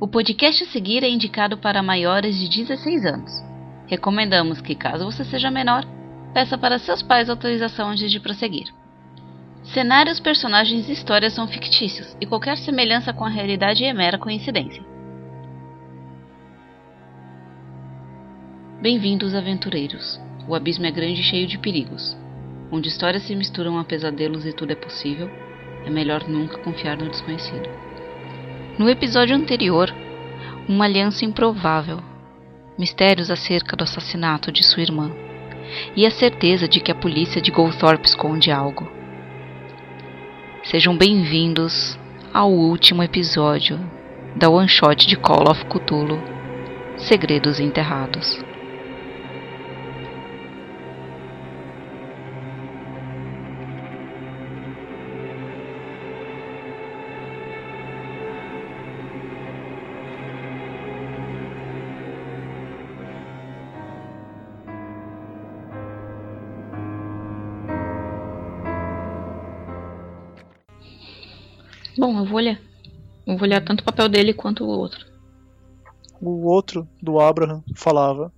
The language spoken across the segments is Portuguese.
O podcast a seguir é indicado para maiores de 16 anos. Recomendamos que, caso você seja menor, peça para seus pais autorização antes de prosseguir. Cenários, personagens e histórias são fictícios e qualquer semelhança com a realidade é mera coincidência. Bem-vindos, aventureiros. O abismo é grande e cheio de perigos. Onde histórias se misturam a pesadelos e tudo é possível, é melhor nunca confiar no desconhecido. No episódio anterior, uma aliança improvável, mistérios acerca do assassinato de sua irmã e a certeza de que a polícia de Goldthorpe esconde algo. Sejam bem-vindos ao último episódio da One Shot de Call of Cthulhu Segredos Enterrados. Bom, eu vou ler. Eu vou ler tanto o papel dele quanto o outro. O outro, do Abraham, falava: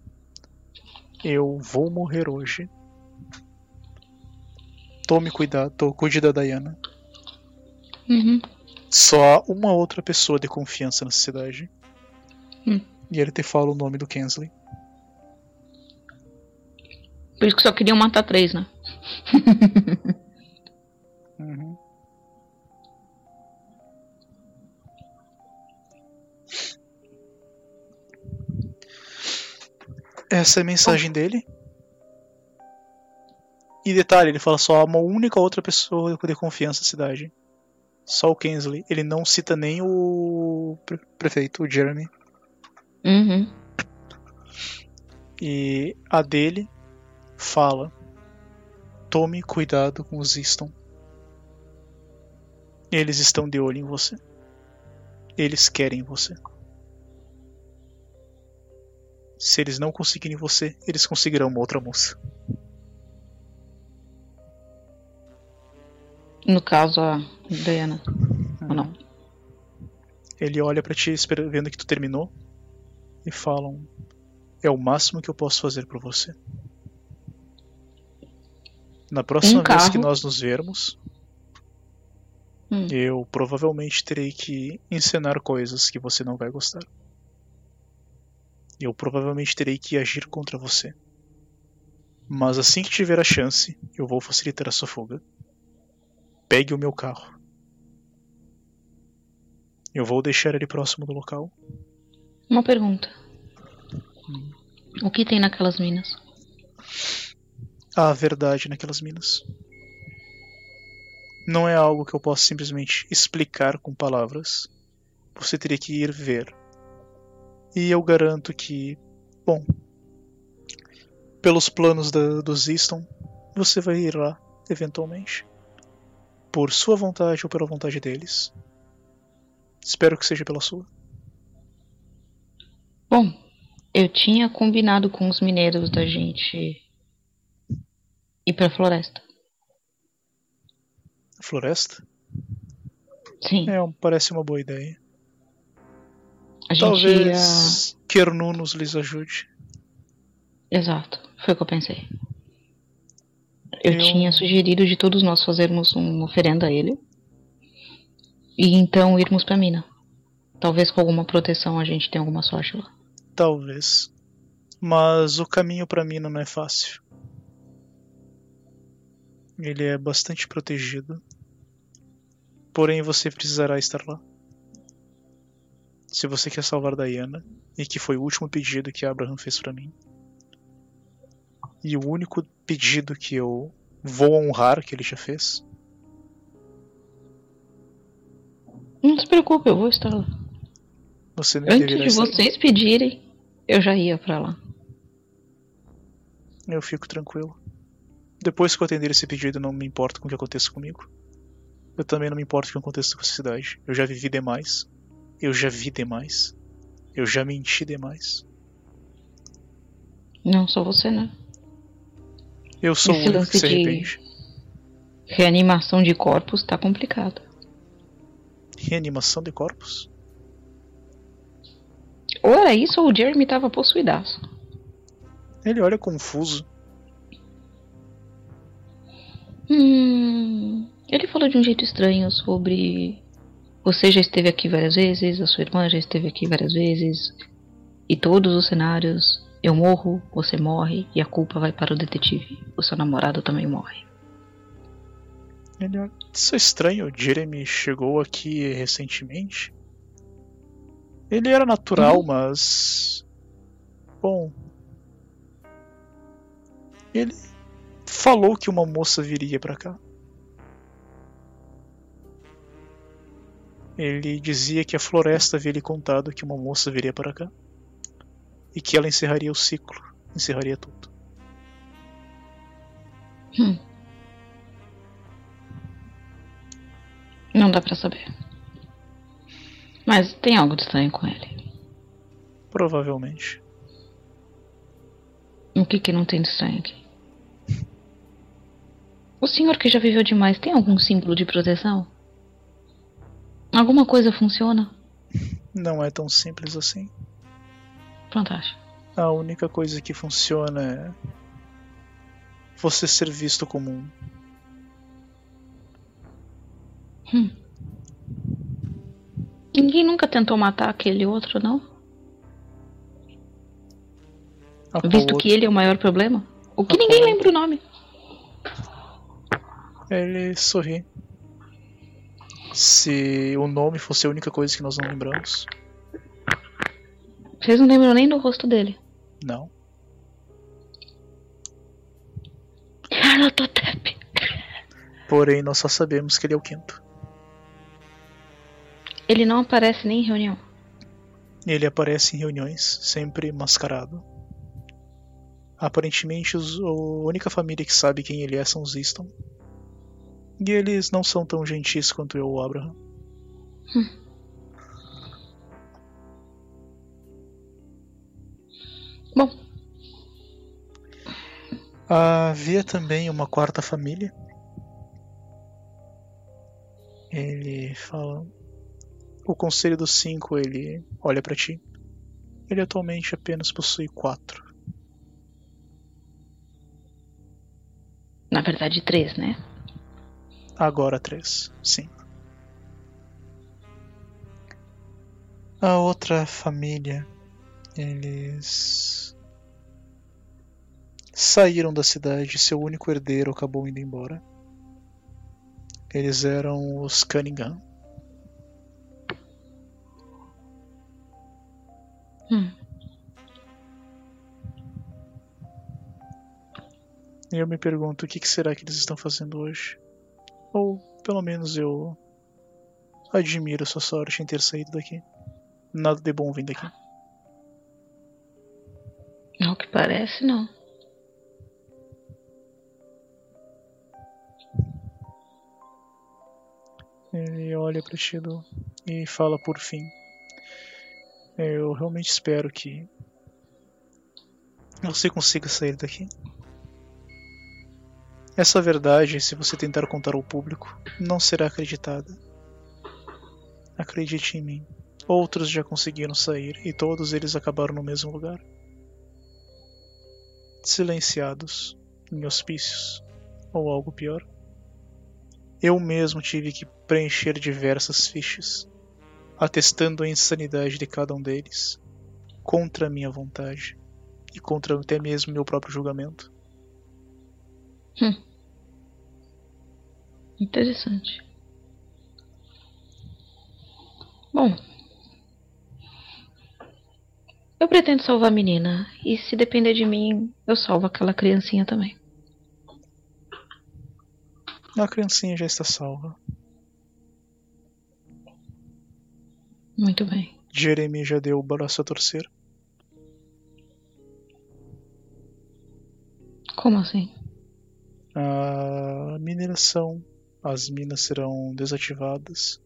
Eu vou morrer hoje. Tome cuidado, cuide da Diana. Uhum. Só há uma outra pessoa de confiança nessa cidade. Hum. E ele te fala o nome do Kensley. Por isso que só queriam matar três, né? Uhum. Essa é a mensagem dele. E detalhe, ele fala só uma única outra pessoa de confiança na cidade. Só o Kensley. Ele não cita nem o pre- prefeito, o Jeremy. Uhum. E a dele fala: Tome cuidado com os Easton. Eles estão de olho em você. Eles querem você. Se eles não conseguirem você, eles conseguirão uma outra moça. No caso, a Diana. Ou não? Ele olha pra ti, vendo que tu terminou, e falam: É o máximo que eu posso fazer por você. Na próxima Um vez que nós nos vermos, Hum. eu provavelmente terei que encenar coisas que você não vai gostar. Eu provavelmente terei que agir contra você. Mas assim que tiver a chance, eu vou facilitar a sua fuga. Pegue o meu carro. Eu vou deixar ele próximo do local. Uma pergunta. O que tem naquelas minas? Há verdade naquelas minas. Não é algo que eu possa simplesmente explicar com palavras. Você teria que ir ver. E eu garanto que, bom, pelos planos da, dos Easton, você vai ir lá, eventualmente. Por sua vontade ou pela vontade deles. Espero que seja pela sua. Bom, eu tinha combinado com os mineiros da gente ir pra floresta. Floresta? Sim, É, parece uma boa ideia. A gente ia. Talvez Kernunos lhes ajude. Exato, foi o que eu pensei. Eu, Eu- tinha sugerido de todos nós fazermos uma oferenda a ele. E então irmos pra mina. Talvez com alguma proteção a gente tenha alguma sorte lá. Talvez. Mas o caminho pra mina não é fácil. Ele é bastante protegido. Porém, você precisará estar lá. Se você quer salvar Diana, e que foi o último pedido que Abraham fez pra mim, e o único pedido que eu vou honrar que ele já fez, Não se preocupe, eu vou estar lá. você nem Antes de vocês pedirem, eu já ia pra lá. Eu fico tranquilo. Depois que eu atender esse pedido, não me importo com o que aconteça comigo. Eu também não me importo com o que aconteça com essa cidade. Eu já vivi demais. Eu já vi demais. Eu já menti demais. Não só você, né? Eu sou Esse o único que se de- arrepende. Reanimação de corpos tá complicado. Reanimação de corpos? ou era isso ou o Jeremy tava possuidaço. Ele olha confuso. Hum, ele falou de um jeito estranho sobre. Você já esteve aqui várias vezes, a sua irmã já esteve aqui várias vezes, e todos os cenários eu morro, você morre e a culpa vai para o detetive. O seu namorado também morre. Isso é estranho. O Jeremy chegou aqui recentemente. Ele era natural, Uhum. mas. Bom. Ele falou que uma moça viria pra cá. Ele dizia que a floresta havia lhe contado que uma moça viria para cá. E que ela encerraria o ciclo. Encerraria tudo. Hum. Não dá pra saber. Mas tem algo de estranho com ele. Provavelmente. O que que não tem de estranho aqui? O senhor que já viveu demais tem algum símbolo de proteção? Alguma coisa funciona? Não é tão simples assim. Fantástico. A única coisa que funciona é você ser visto como um. Hum. Ninguém nunca tentou matar aquele outro, não? Visto outro- que ele é o maior problema? O que ninguém lembra o nome. Ele sorri. Se o nome fosse a única coisa que nós não lembramos. Vocês não lembram nem do rosto dele. Não. Harlototep. Porém, nós só sabemos que ele é o quinto. Ele não aparece nem em reunião. Ele aparece em reuniões, sempre mascarado. Aparentemente, os- a única família que sabe quem ele é são os Easton. E eles não são tão gentis quanto eu, Abraham. Bom, Havia também uma quarta família. Ele fala. O conselho dos cinco, ele olha pra ti. Ele atualmente apenas possui quatro. na verdade três, né? Agora três, sim. A outra família, eles saíram da cidade. Seu único herdeiro acabou indo embora. Eles eram os Cunningham. Hum. E eu me pergunto o que que será que eles estão fazendo hoje. Ou pelo menos eu admiro sua sorte em ter saído daqui. Nada de bom vem daqui. Ao que parece, não. Ele olha para Edu, e fala por fim. Eu realmente espero que você consiga sair daqui. Essa verdade, se você tentar contar ao público, não será acreditada. Acredite em mim. Outros já conseguiram sair e todos eles acabaram no mesmo lugar. Silenciados, em hospícios, ou algo pior. Eu mesmo tive que preencher diversas fichas, atestando a insanidade de cada um deles, contra minha vontade e contra até mesmo meu próprio julgamento. Interessante. Bom. Eu pretendo salvar a menina. E se depender de mim, eu salvo aquela criancinha também. A criancinha já está salva. Muito bem. Jeremy já deu o braço a torcer. Como assim? A mineração, as minas serão desativadas.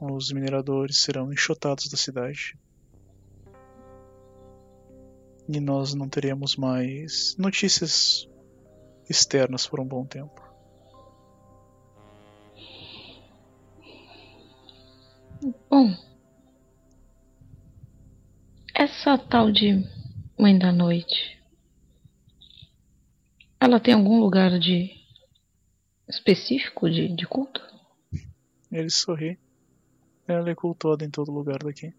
Os mineradores serão enxotados da cidade. E nós não teremos mais notícias externas por um bom tempo. Bom. essa tal de Mãe da Noite, ela tem algum lugar de específico de, de culto? Ele sorri. Ela é cultuada em todo lugar daqui.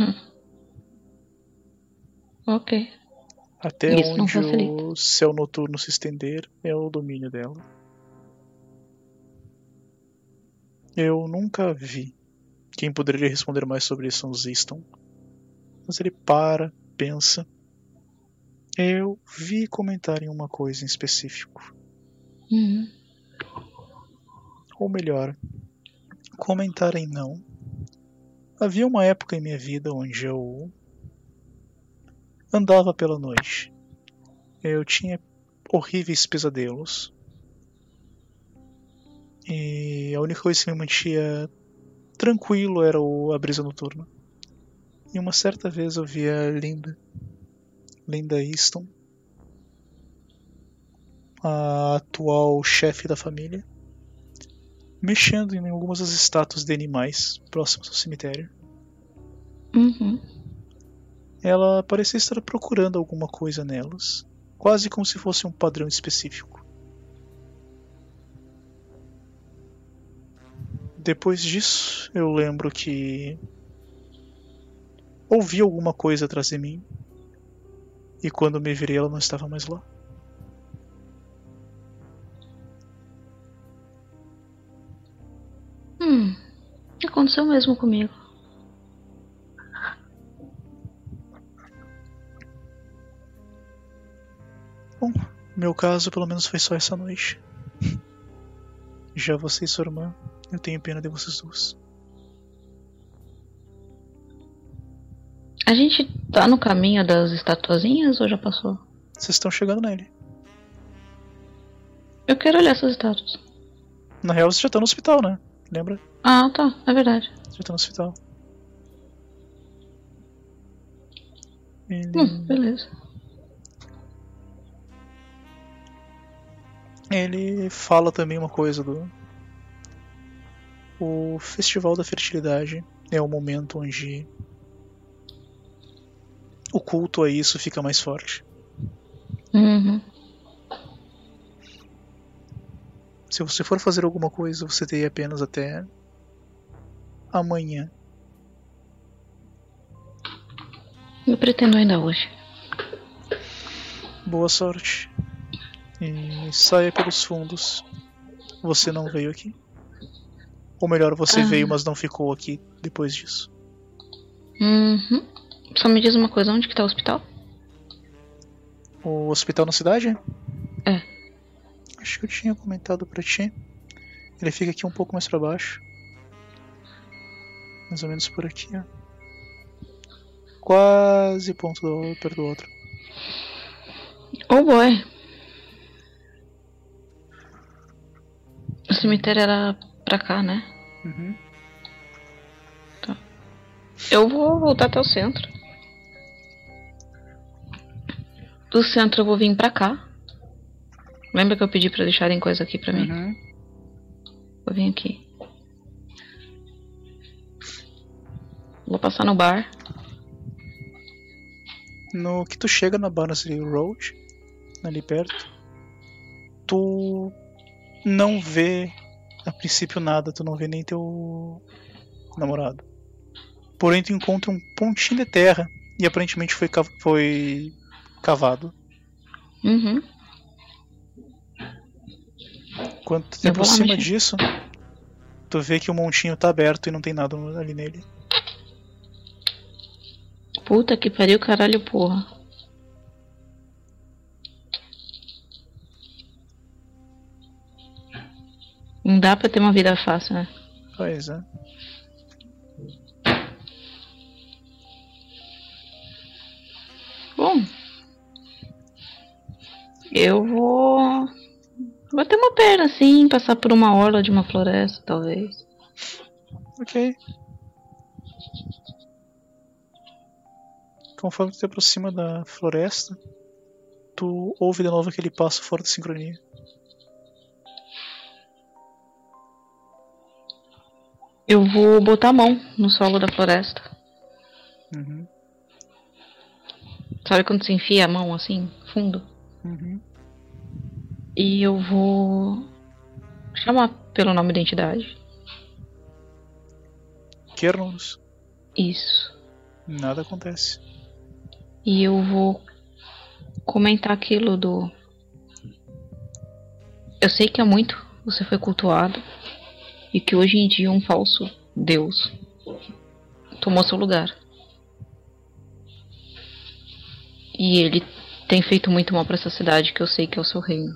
Hum. Ok. Até Isso onde o céu noturno se estender é o domínio dela. Eu nunca vi. Quem poderia responder mais sobre isso são os Easton. Mas ele para, pensa. Eu vi comentarem uma coisa em específico. Uhum. Ou melhor, comentarem não. Havia uma época em minha vida onde eu andava pela noite. Eu tinha horríveis pesadelos. E a única coisa que me mantinha tranquilo era a brisa noturna. E uma certa vez eu vi a Linda, Linda Easton, a atual chefe da família, mexendo em algumas das estátuas de animais próximas ao cemitério. Uhum. Ela parecia estar procurando alguma coisa nelas, quase como se fosse um padrão específico. Depois disso, eu lembro que ouvi alguma coisa atrás de mim, e quando me virei, ela não estava mais lá. Hum. Aconteceu mesmo comigo. Bom, meu caso pelo menos foi só essa noite. Já você e sua irmã, eu tenho pena de vocês duas. A gente tá no caminho das estatuazinhas ou já passou? Vocês estão chegando nele. Eu quero olhar essas estátuas. Na real, você já tá no hospital, né? Lembra? Ah, tá. É verdade. Você já tá no hospital. Ele, Hum, beleza. ele fala também uma coisa do. O Festival da Fertilidade é o momento onde o culto a isso fica mais forte. Uhum. Se você for fazer alguma coisa, você teria apenas até amanhã. Eu pretendo ainda hoje. Boa sorte. E saia pelos fundos. Você não veio aqui. Ou melhor, você Ah. veio, mas não ficou aqui depois disso. Uhum. Só me diz uma coisa, onde que tá o hospital? O hospital na cidade? É. Acho que eu tinha comentado pra ti. Ele fica aqui um pouco mais pra baixo. Mais ou menos por aqui, ó. Quase ponto do, perto do outro. Oh boy. O cemitério era pra cá, né? Uhum. Eu vou voltar até o centro. Do centro eu vou vir pra cá. Lembra que eu pedi pra deixarem coisa aqui pra mim? Uhum. Vou vir aqui. Vou passar no bar. No que tu chega na Barnsley Road, ali perto, tu não vê a princípio nada, tu não vê nem teu namorado. Porém, tu encontra um pontinho de terra e aparentemente foi, foi cavado. Uhum. Quando tu te Eu vou lá aproxima disso, tu vê que o montinho tá aberto e não tem nada ali nele. Puta que pariu, caralho, porra. Não dá pra ter uma vida fácil, né? Pois é. Eu vou. Bater uma perna assim, passar por uma orla de uma floresta, talvez. Ok. Conforme tu te aproxima da floresta, tu ouve de novo aquele passo fora da sincronia. Eu vou botar a mão no solo da floresta. Uhum. Sabe quando você enfia a mão assim, fundo? Uhum. E eu vou chamar pelo nome da entidade. Kernos, Isso. nada acontece. E eu vou comentar aquilo do. Eu sei que há muito você foi cultuado e que hoje em dia um falso deus tomou seu lugar. E ele tem feito muito mal pra essa cidade que eu sei que é o seu reino.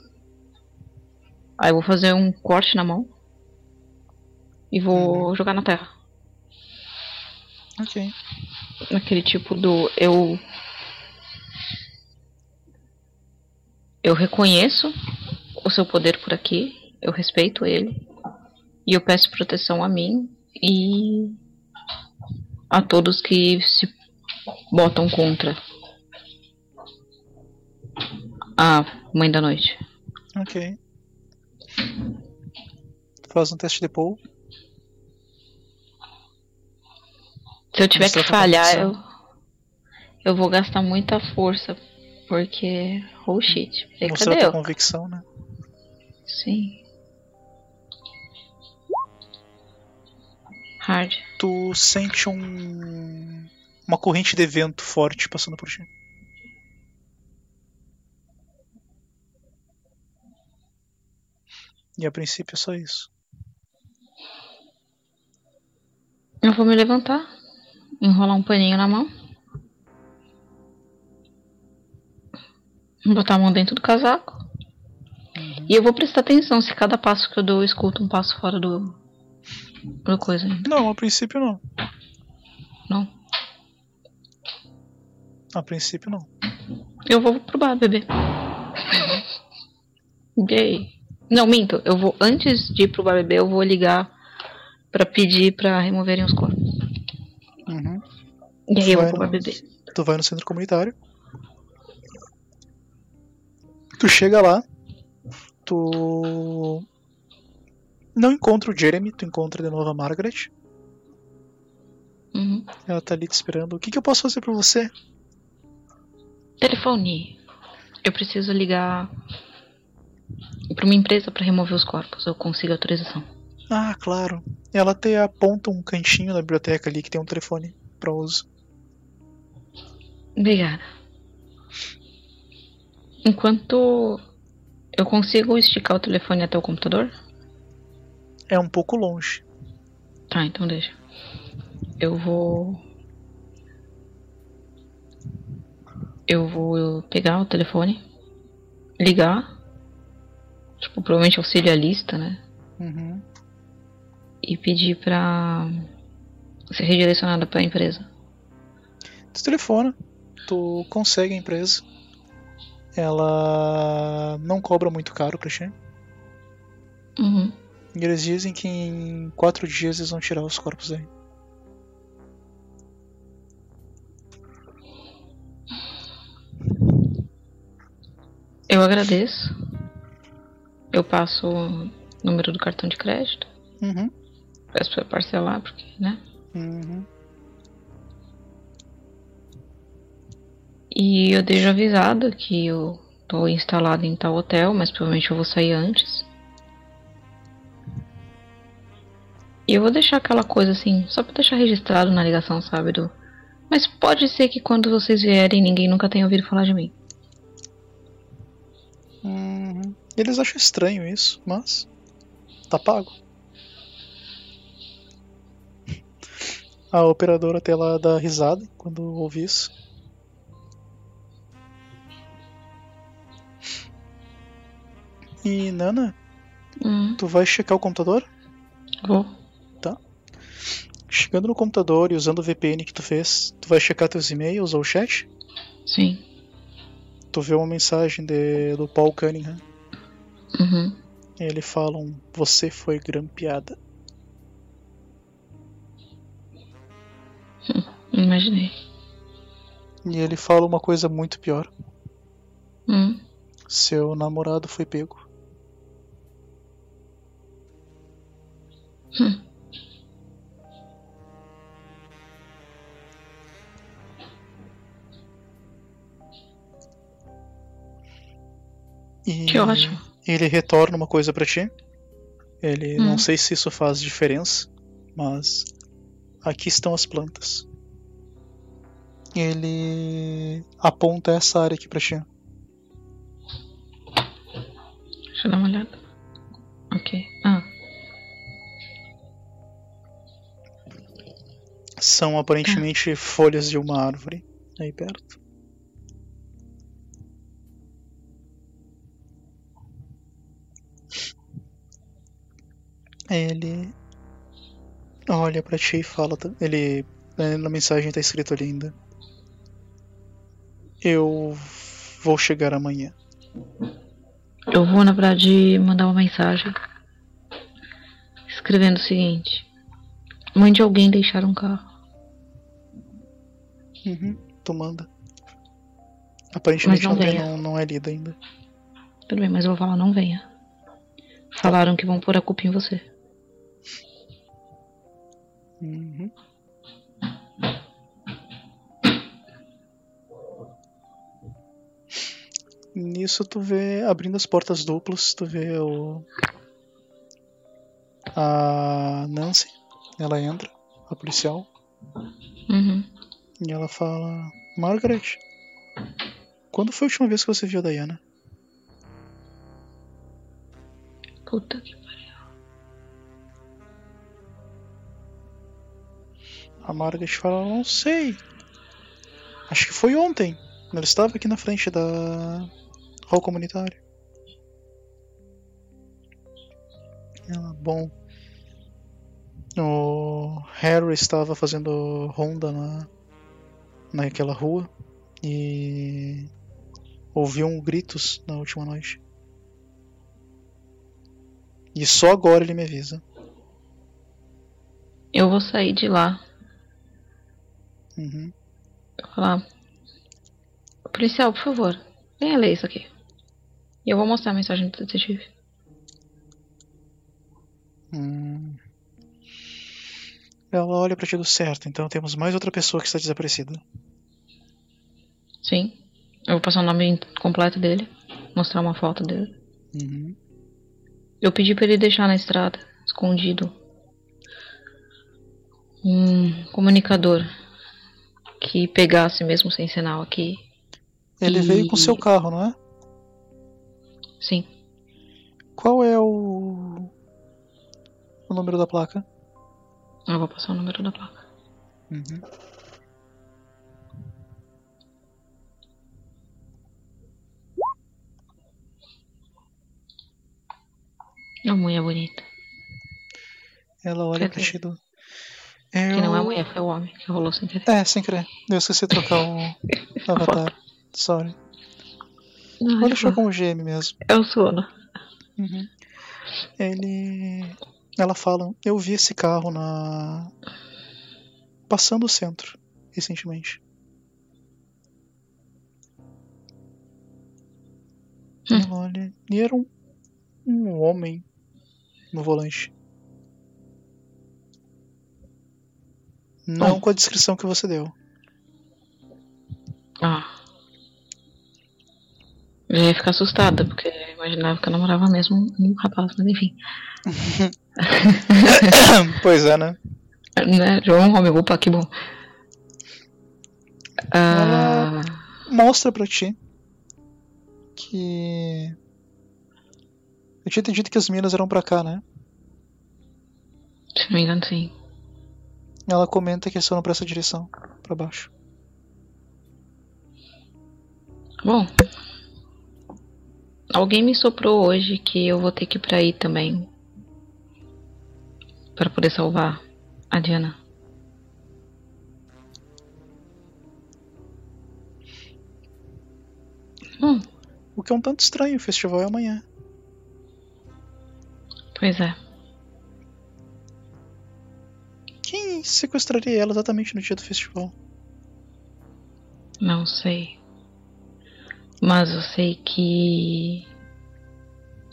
Aí eu vou fazer um corte na mão e vou jogar na terra. Ok. Naquele tipo do eu eu reconheço o seu poder por aqui, eu respeito ele e eu peço proteção a mim e a todos que se botam contra a mãe da noite. Ok. Faz um teste de Paul. Se eu tiver que falhar, eu eu vou gastar muita força porque oh shit, e Mostrar cadê tua eu? convicção, né? Sim. Hard. Tu sente um. uma corrente de vento forte passando por ti. E a princípio é só isso. Eu vou me levantar, enrolar um paninho na mão, botar a mão dentro do casaco. E eu vou prestar atenção se cada passo que eu dou eu escuto um passo fora do. do coisa. Não, a princípio não. Não. A princípio não. Eu vou pro bar beber. Gay. Não, minto. Eu vou, antes de ir pro beber, eu vou ligar pra pedir pra removerem os corpos. Uhum. E aí eu vou pro bar no-. Tu vai no centro comunitário. Tu chega lá. Tu. Não encontra o Jeremy, tu encontra de novo a Margaret. Uhum. Ela tá ali te esperando. O que, que eu posso fazer pra você? Telefone. Eu preciso ligar pra uma empresa pra remover os corpos. Eu consigo autorização. Ah, claro. Ela te aponta um cantinho na biblioteca ali que tem um telefone pra uso. Obrigada. Enquanto eu consigo esticar o telefone até o computador? É um pouco longe. Tá, então deixa. Eu vou. Eu vou pegar o telefone, ligar. Tipo, provavelmente auxiliarista, né? Uhum. E pedir pra ser redirecionada pra empresa. Tu telefona, tu consegue a empresa. Ela não cobra muito caro ti. Uhum. E eles dizem que em quatro dias eles vão tirar os corpos aí. Eu agradeço. Eu passo o número do cartão de crédito. Uhum. Peço pra parcelar, porque, né? Uhum. E eu deixo avisado que eu tô instalado em tal hotel, mas provavelmente eu vou sair antes. E eu vou deixar aquela coisa assim, só pra deixar registrado na ligação, sabe? Do... Mas pode ser que quando vocês vierem ninguém nunca tenha ouvido falar de mim. Uhum. Eles acham estranho isso, mas tá pago. A operadora até lá dá risada quando ouve isso. E Nana, Hum, tu vai checar o computador? vou. Chegando no computador e usando o VPN que tu fez, tu vai checar teus e-mails ou chat? Sim. Tu vê uma mensagem de, do Paul Cunningham. Uhum. E ele fala um, você foi grampeada. Imaginei. E ele fala uma coisa muito pior. Hum. Seu namorado foi pego. Hum. E Que ótimo. Ele retorna uma coisa pra ti. Ele Hum. não sei se isso faz diferença, mas aqui estão as plantas. Ele aponta essa área aqui pra ti. Deixa eu dar uma olhada. Ok. Ah, São aparentemente folhas de uma árvore aí perto. Ele olha pra ti e fala. Ele. né, Na mensagem tá escrito ali ainda. Eu vou chegar amanhã. eu vou, na verdade, mandar uma mensagem escrevendo o seguinte: Mande alguém deixar um carro. Uhum, tu manda. Aparentemente não não, tem- venha. não, não é lida ainda. Tudo bem, mas eu vou falar: Não venha. Falaram que vão pôr a culpa em você. Uhum. Nisso tu vê, abrindo as portas duplas, tu vê o. A Nancy, ela entra, a policial, Uhum. e ela fala: Margaret, quando foi a última vez que você viu a Diana? Puta que A Margaret fala: Não sei. Acho que foi ontem. Ela estava aqui na frente da hall comunitária. Ela, bom. O Harry estava fazendo ronda na, naquela rua e ouviu gritos na última noite. E só agora ele me avisa. Eu vou sair de lá. Uhum. Vou falar. Policial, por favor, venha ler isso aqui. E eu vou mostrar a mensagem do detetive. Hum. Ela olha pra ti do certo, então temos mais outra pessoa que está desaparecida. Sim. Eu vou passar o nome completo dele. Mostrar uma foto dele. Uhum. Eu pedi pra ele deixar na estrada, escondido, um comunicador que pegasse mesmo sem sinal aqui. Ele E- veio com seu carro, não é? Sim. Qual é o. o número da placa? Eu vou passar o número da placa. Uhum. Uma mulher bonita. Ela olha Quer pra do. Que não é a Eu- mulher, foi o homem que rolou sem querer. É, sem querer. Eu esqueci de trocar o avatar. Sorry. Não, Vou é, deixar tipo, como GM mesmo. é o sono. Uhum. Ele. Ela fala, eu vi esse carro na. Passando o centro, recentemente. Hum. Olha. E era um, um homem no volante. Não Oh. com a descrição que você deu. Ah. Eu ia ficar assustada, porque eu imaginava que eu namorava mesmo um rapaz, mas enfim. pois é, né? Né? João Homem, opa, que bom. Ah, Mostra pra ti que. Eu tinha entendido que as minas eram pra cá, né? se não me engano, sim. Ela comenta que eles foram pra essa direção, pra baixo. Bom. Alguém me soprou hoje que eu vou ter que ir pra aí também. Pra poder salvar a Diana. Hum, O que é um tanto estranho, o festival é amanhã. pois é. Quem sequestraria ela exatamente no dia do festival? Não sei. Mas eu sei que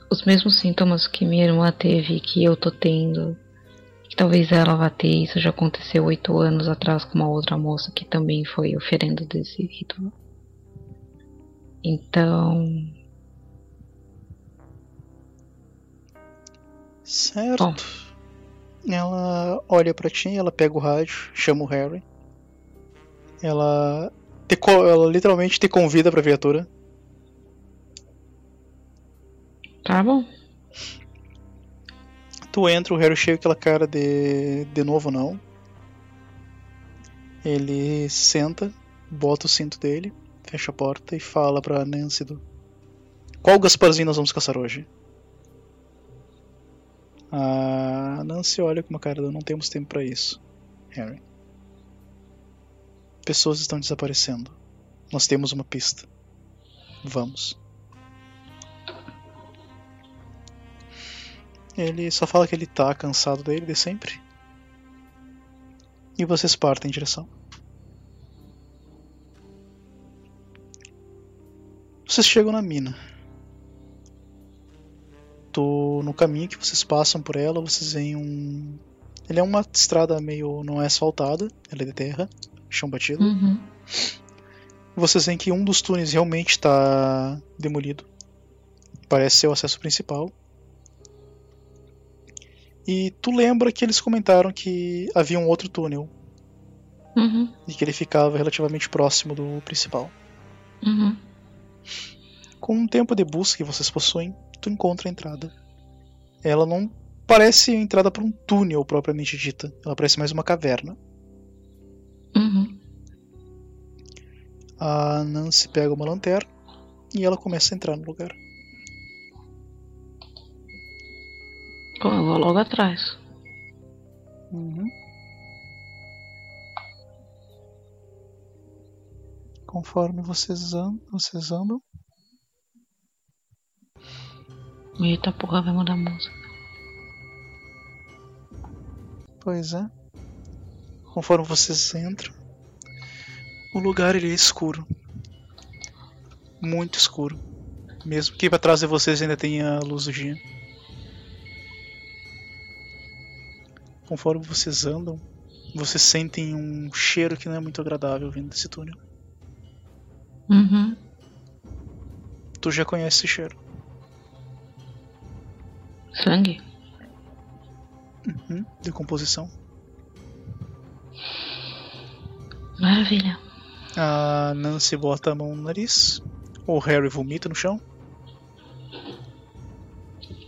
os mesmos sintomas que minha irmã teve que eu tô tendo, que talvez ela vá ter, isso já aconteceu oito anos atrás com uma outra moça que também foi oferenda desse ritual. Então. Certo. Bom. Ela olha pra ti, ela pega o rádio, chama o Harry. Ela, te, ela literalmente te convida pra viatura. Tá bom. Tu entra, o Harry chega com aquela cara de. de novo não. Ele senta, bota o cinto dele, fecha a porta e fala pra Nancy do. Qual Gasparzinho nós vamos caçar hoje? A Nancy olha com uma cara não temos tempo pra isso, Harry. Pessoas estão desaparecendo. Nós temos uma pista. Vamos. Ele só fala que ele tá cansado dele de sempre. E vocês partem em direção. Vocês chegam na mina. Tô no caminho que vocês passam por ela, vocês veem um. Ele é uma estrada meio. não é asfaltada, ela é de terra, chão batido. Uhum. Vocês veem que um dos túneis realmente está demolido. Parece ser o acesso principal. E tu lembra que eles comentaram que havia um outro túnel Uhum. e que ele ficava relativamente próximo do principal. Uhum. Com um tempo de busca que vocês possuem, tu encontra a entrada. Ela não parece a entrada para um túnel propriamente dita. Ela parece mais uma caverna. Uhum. A Nancy pega uma lanterna e ela começa a entrar no lugar. Bom, eu vou logo atrás. Uhum. Conforme vocês andam, vocês andam, Eita porra, vai mudar a música. pois é. Conforme vocês entram, o lugar ele é escuro, muito escuro. Mesmo que atrás de vocês ainda tenha a luz do dia. Conforme vocês andam, vocês sentem um cheiro que não é muito agradável vindo desse túnel. Uhum. Tu já conhece esse cheiro. Sangue? Uhum. Decomposição. Maravilha. A Nancy bota a mão no nariz. O Harry vomita no chão.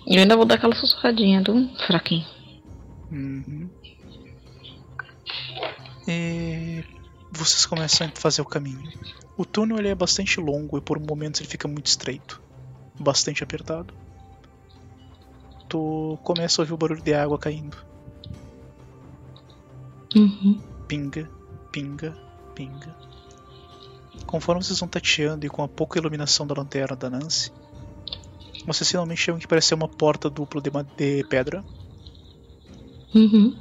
E eu ainda vou dar aquela sussurradinha do fraquinho. Uhum. E vocês começam a fazer o caminho. O túnel ele é bastante longo e por momentos ele fica muito estreito, bastante apertado. Tu começa a ouvir o barulho de água caindo. Uhum. Pinga, pinga, pinga. Conforme vocês vão tateando e com a pouca iluminação da lanterna da Nancy, vocês finalmente chegam que parece ser uma porta dupla de, de pedra. Uhum.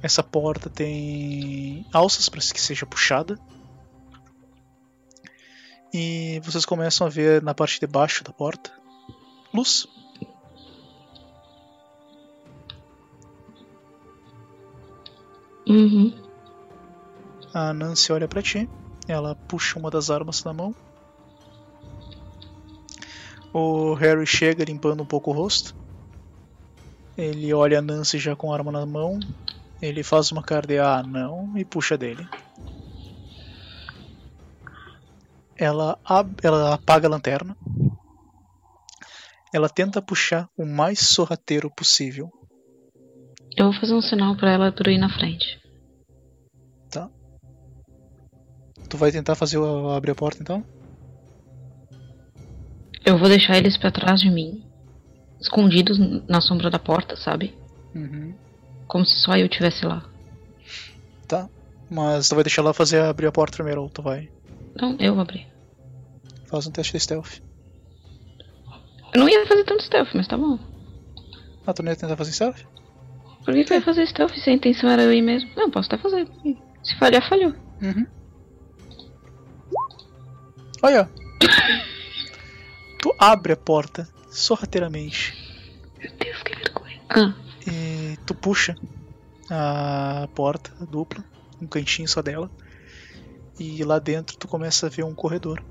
Essa porta tem alças para que seja puxada. E vocês começam a ver na parte de baixo da porta luz. Uhum. A Nancy olha pra ti. Ela puxa uma das armas na mão. O Harry chega limpando um pouco o rosto. Ele olha a Nancy já com a arma na mão. Ele faz uma cara de ah, não e puxa dele. Ela, ela apaga a lanterna. Ela tenta puxar o mais sorrateiro possível. Eu vou fazer um sinal pra ela ir na frente. Tu vai tentar fazer o- abrir a porta então? Eu vou deixar eles pra trás de mim. Escondidos na sombra da porta, sabe? Uhum. Como se só eu estivesse lá. Tá. Mas tu vai deixar ela fazer abrir a porta primeiro ou tu vai? Não, eu vou abrir. Faz um teste de stealth. Eu não ia fazer tanto stealth, mas tá bom. Ah, tu não ia tentar fazer stealth? Por que, eu ia fazer stealth se a intenção era eu ir mesmo? Não, posso até fazer. Se falhar, falhou. Uhum. Olha. tu abre a porta sorrateiramente Meu Deus, que vergonha. Ah, e tu puxa a porta dupla, um cantinho só dela. E lá dentro tu começa a ver um corredor.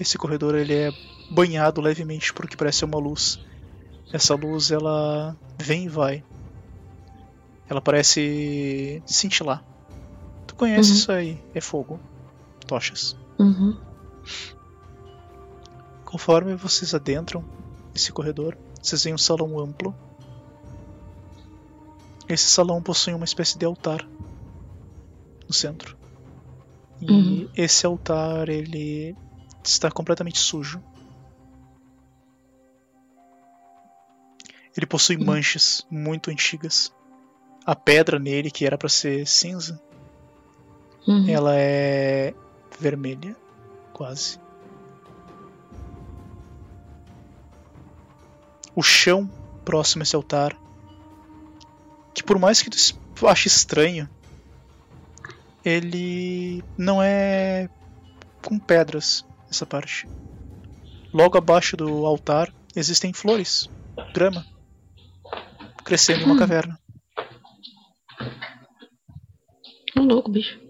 Esse corredor ele é banhado levemente por o que parece ser uma luz Essa luz ela vem e vai. Ela parece cintilar. Tu conhece Uhum. isso aí? É fogo. Tochas. Uhum. Conforme vocês adentram esse corredor, vocês veem um salão amplo. Esse salão possui uma espécie de altar no centro. E Uhum. esse altar ele está completamente sujo. Ele possui Uhum. manchas muito antigas. A pedra nele, que era para ser cinza, Uhum. ela é vermelha, quase. O chão próximo a esse altar, que por mais que tu ache estranho, ele não é com pedras essa parte. Logo abaixo do altar existem flores, grama, crescendo em uma Hum. caverna. Ô louco, bicho.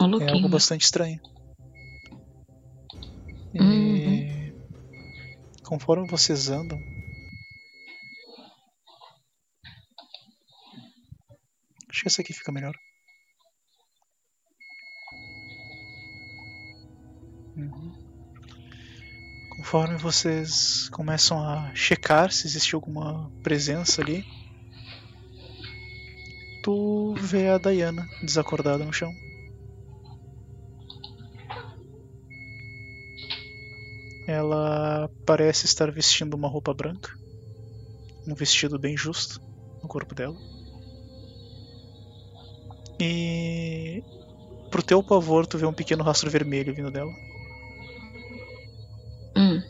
Ô É algo bastante estranho. E Uhum. conforme vocês andam, acho que essa aqui fica melhor. Uhum. Conforme vocês começam a checar se existe alguma presença ali, tu vê a Diana desacordada no chão. Ela parece estar vestindo uma roupa branca, um vestido bem justo no corpo dela. E pro teu pavor, tu vê um pequeno rastro vermelho vindo dela. Hum.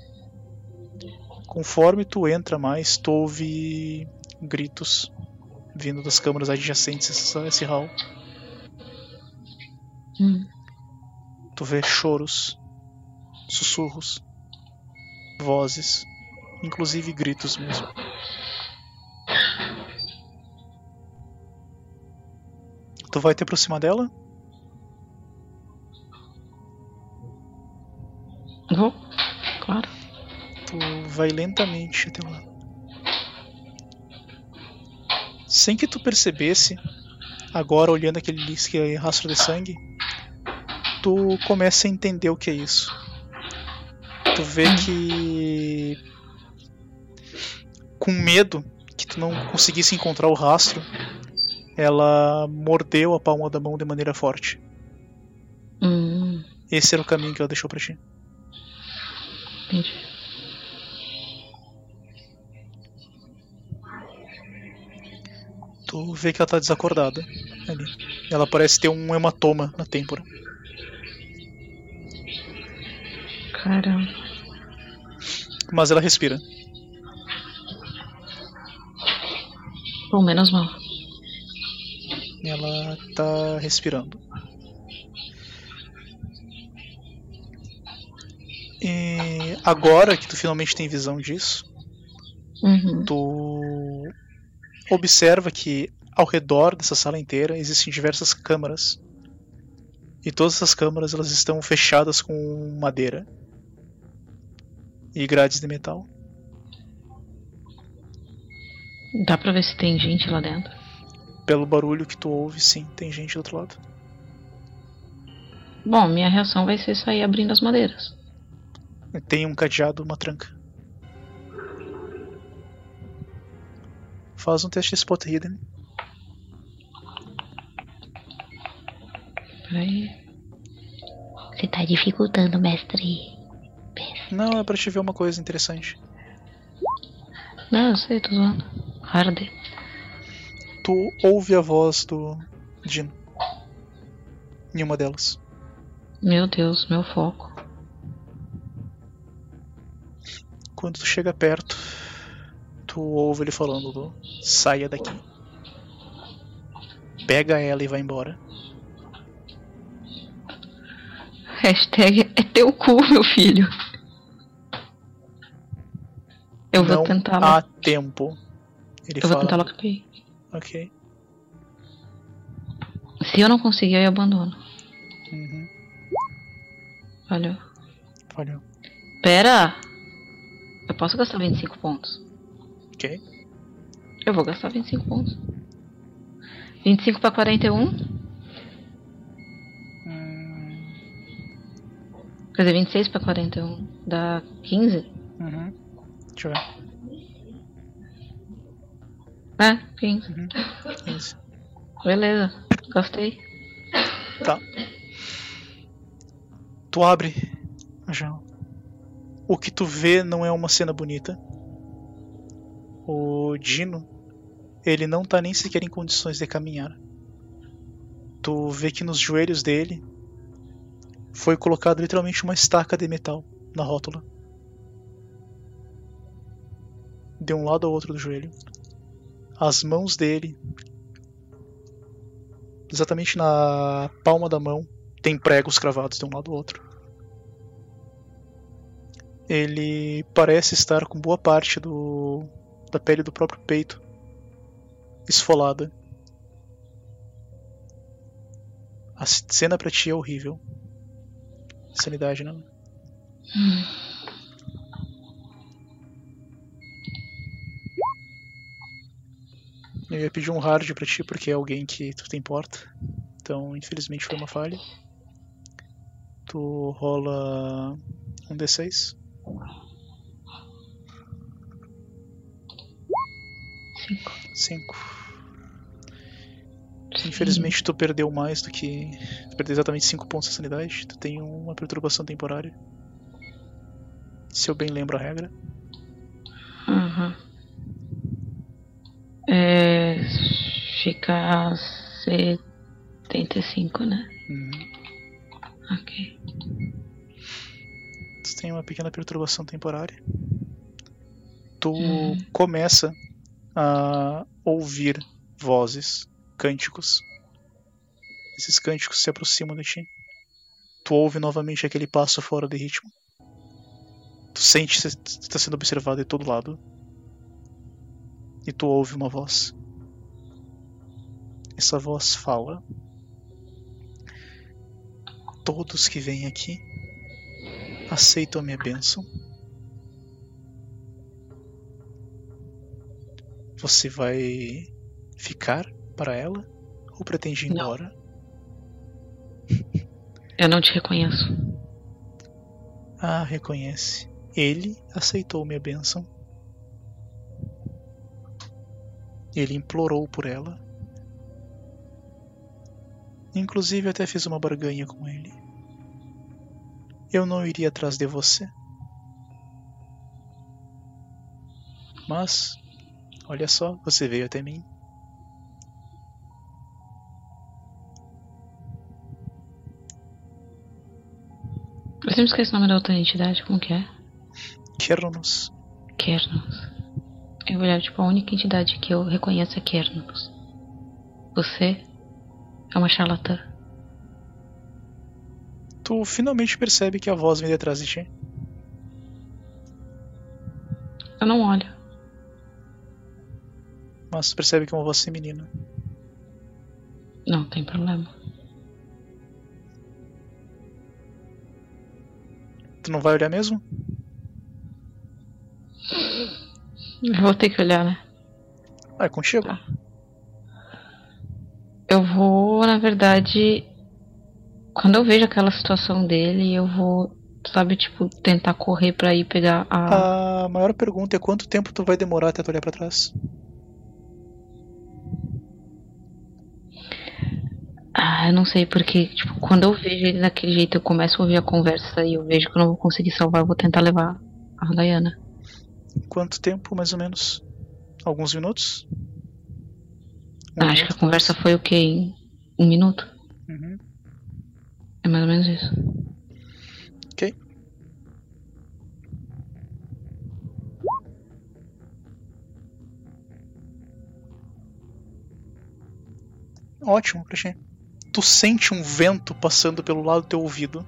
Conforme tu entra mais, tu ouve gritos vindo das câmaras adjacentes a esse hall. Hum. Tu vê choros, sussurros, vozes, inclusive gritos mesmo. Tu vai te aproximar dela? Vou? Claro. Tu vai lentamente até lá. Sem que tu percebesse, agora olhando aquele rastro de sangue, tu começa a entender o que é isso. Tu vê que com medo que tu não conseguisse encontrar o rastro, ela mordeu a palma da mão de maneira forte. Hum. Esse era o caminho que ela deixou pra ti. Entendi. Tu vê que ela tá desacordada ali. Ela parece ter um hematoma na têmpora. Caramba. Mas ela respira. Bom, menos mal. Ela tá respirando. E agora que tu finalmente tem visão disso, Uhum. tu observa que ao redor dessa sala inteira existem diversas câmaras. E todas essas câmaras elas estão fechadas com madeira e grades de metal. Dá pra ver se tem gente lá dentro. Pelo barulho que tu ouve, sim, tem gente do outro lado. Bom, minha reação vai ser sair abrindo as madeiras. Tem um cadeado, uma tranca. Faz um teste de spot hidden. Peraí. Você tá dificultando, mestre. Não, é pra te ver uma coisa interessante. Não, eu sei, tô zoando. Harder. Tu ouve a voz do Dino. Em uma delas. Meu Deus, meu foco. Quando tu chega perto, tu ouve ele falando do saia daqui. Pega ela e vai embora. Hashtag é teu cu, meu filho. Eu Não vou tentar há tempo. Ele Eu vou fala. tentar lockpay. Ok. Se eu não conseguir, eu abandono. Uhum. Valeu. Falhou. Pera! Eu posso gastar 25 pontos. Ok. Eu vou gastar 25 pontos. 25 pra 41. Hum, Quer dizer, 26 pra 41. Dá 15? uhum. Deixa eu ver. É, 15. Uhum. 15. Beleza. Gastei. Tá. Tu abre a janela. O que tu vê não é uma cena bonita. O Dino, ele não tá nem sequer em condições de caminhar. Tu vê que nos joelhos dele foi colocado literalmente uma estaca de metal na rótula. De um lado ao outro do joelho. As mãos dele exatamente na palma da mão, tem pregos cravados de um lado ao outro. Ele parece estar com boa parte do da pele do próprio peito esfolada. A cena pra ti é horrível. Sanidade, não. Eu ia pedir um hard pra ti porque é alguém que tu te importa. Então, infelizmente foi uma falha. Tu rola um D6. Cinco. 5. Infelizmente tu perdeu mais do que. Tu perdeu exatamente 5 pontos de sanidade. Tu tem uma perturbação temporária. Se eu bem lembro a regra. É. Fica a 75, né? Uhum. Ok. Tu tem uma pequena perturbação temporária. Tu Hum. começa a ouvir vozes, cânticos. Esses cânticos se aproximam de ti. Tu ouve novamente aquele passo fora de ritmo. Tu sente que está sendo observado de todo lado. E tu ouve uma voz. Essa voz fala: Todos que vêm aqui aceitam a minha bênção. Você vai ficar para ela ou pretende ir Não. embora? Eu não te reconheço. Ah, reconhece. Ele aceitou minha bênção. Ele implorou por ela. Inclusive até fiz uma barganha com ele. Eu não iria atrás de você. Mas, olha só, você veio até mim. Eu sempre esqueço o nome da outra entidade, como que é? Kernos. Kernos. Eu olhar, tipo, a única entidade que eu reconheço é Kernos. Você é uma charlatã. Tu finalmente percebe que a voz vem detrás de ti. Eu não olho. Mas tu percebe que é uma voz feminina. Não tem problema. Tu não vai olhar mesmo? Vou ter que olhar, né? Ah, é contigo? Tá. Eu vou, na verdade, quando eu vejo aquela situação dele, eu vou, sabe, tipo, tentar correr pra ir pegar a. A maior pergunta é quanto tempo tu vai demorar até tu olhar pra trás? Ah, eu não sei, porque, tipo, quando eu vejo ele daquele jeito, eu começo a ouvir a conversa e eu vejo que eu não vou conseguir salvar, eu vou tentar levar a Dayana. Quanto tempo, mais ou menos? Alguns minutos? Um Ah, acho que a conversa foi o quê? Em um minuto? Uhum. É mais ou menos isso. Ok. Ótimo, Christian. Tu sente um vento passando pelo lado do teu ouvido.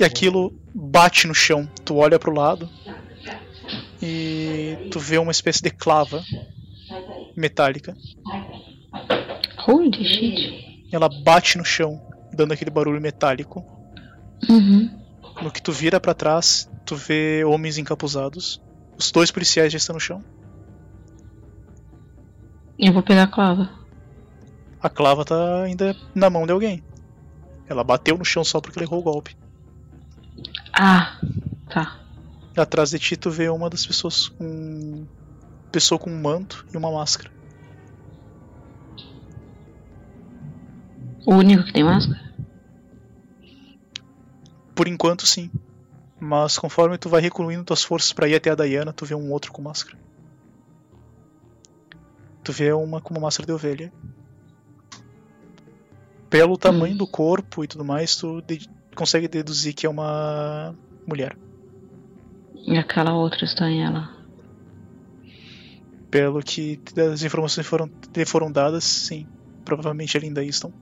E aquilo bate no chão. Tu olha pro lado e tu vê uma espécie de clava metálica. Holy shit. Ela bate no chão dando aquele barulho metálico. Uhum. No que tu vira pra trás, tu vê homens encapuzados. Os dois policiais já estão no chão. Eu vou pegar a clava. A clava tá ainda na mão de alguém. Ela bateu no chão só porque ela errou o golpe. Ah, tá. Atrás de ti tu vê uma das pessoas com. Pessoa com um manto e uma máscara. O único que tem máscara? Por enquanto sim. Mas conforme tu vai recluindo tuas forças pra ir até a Diana, tu vê um outro com máscara. Tu vê uma com uma máscara de ovelha. Pelo tamanho do corpo e tudo mais, tu consegue deduzir que é uma mulher. E aquela outra está em ela. Pelo que as informações foram, foram dadas, sim. Provavelmente ali ainda estão.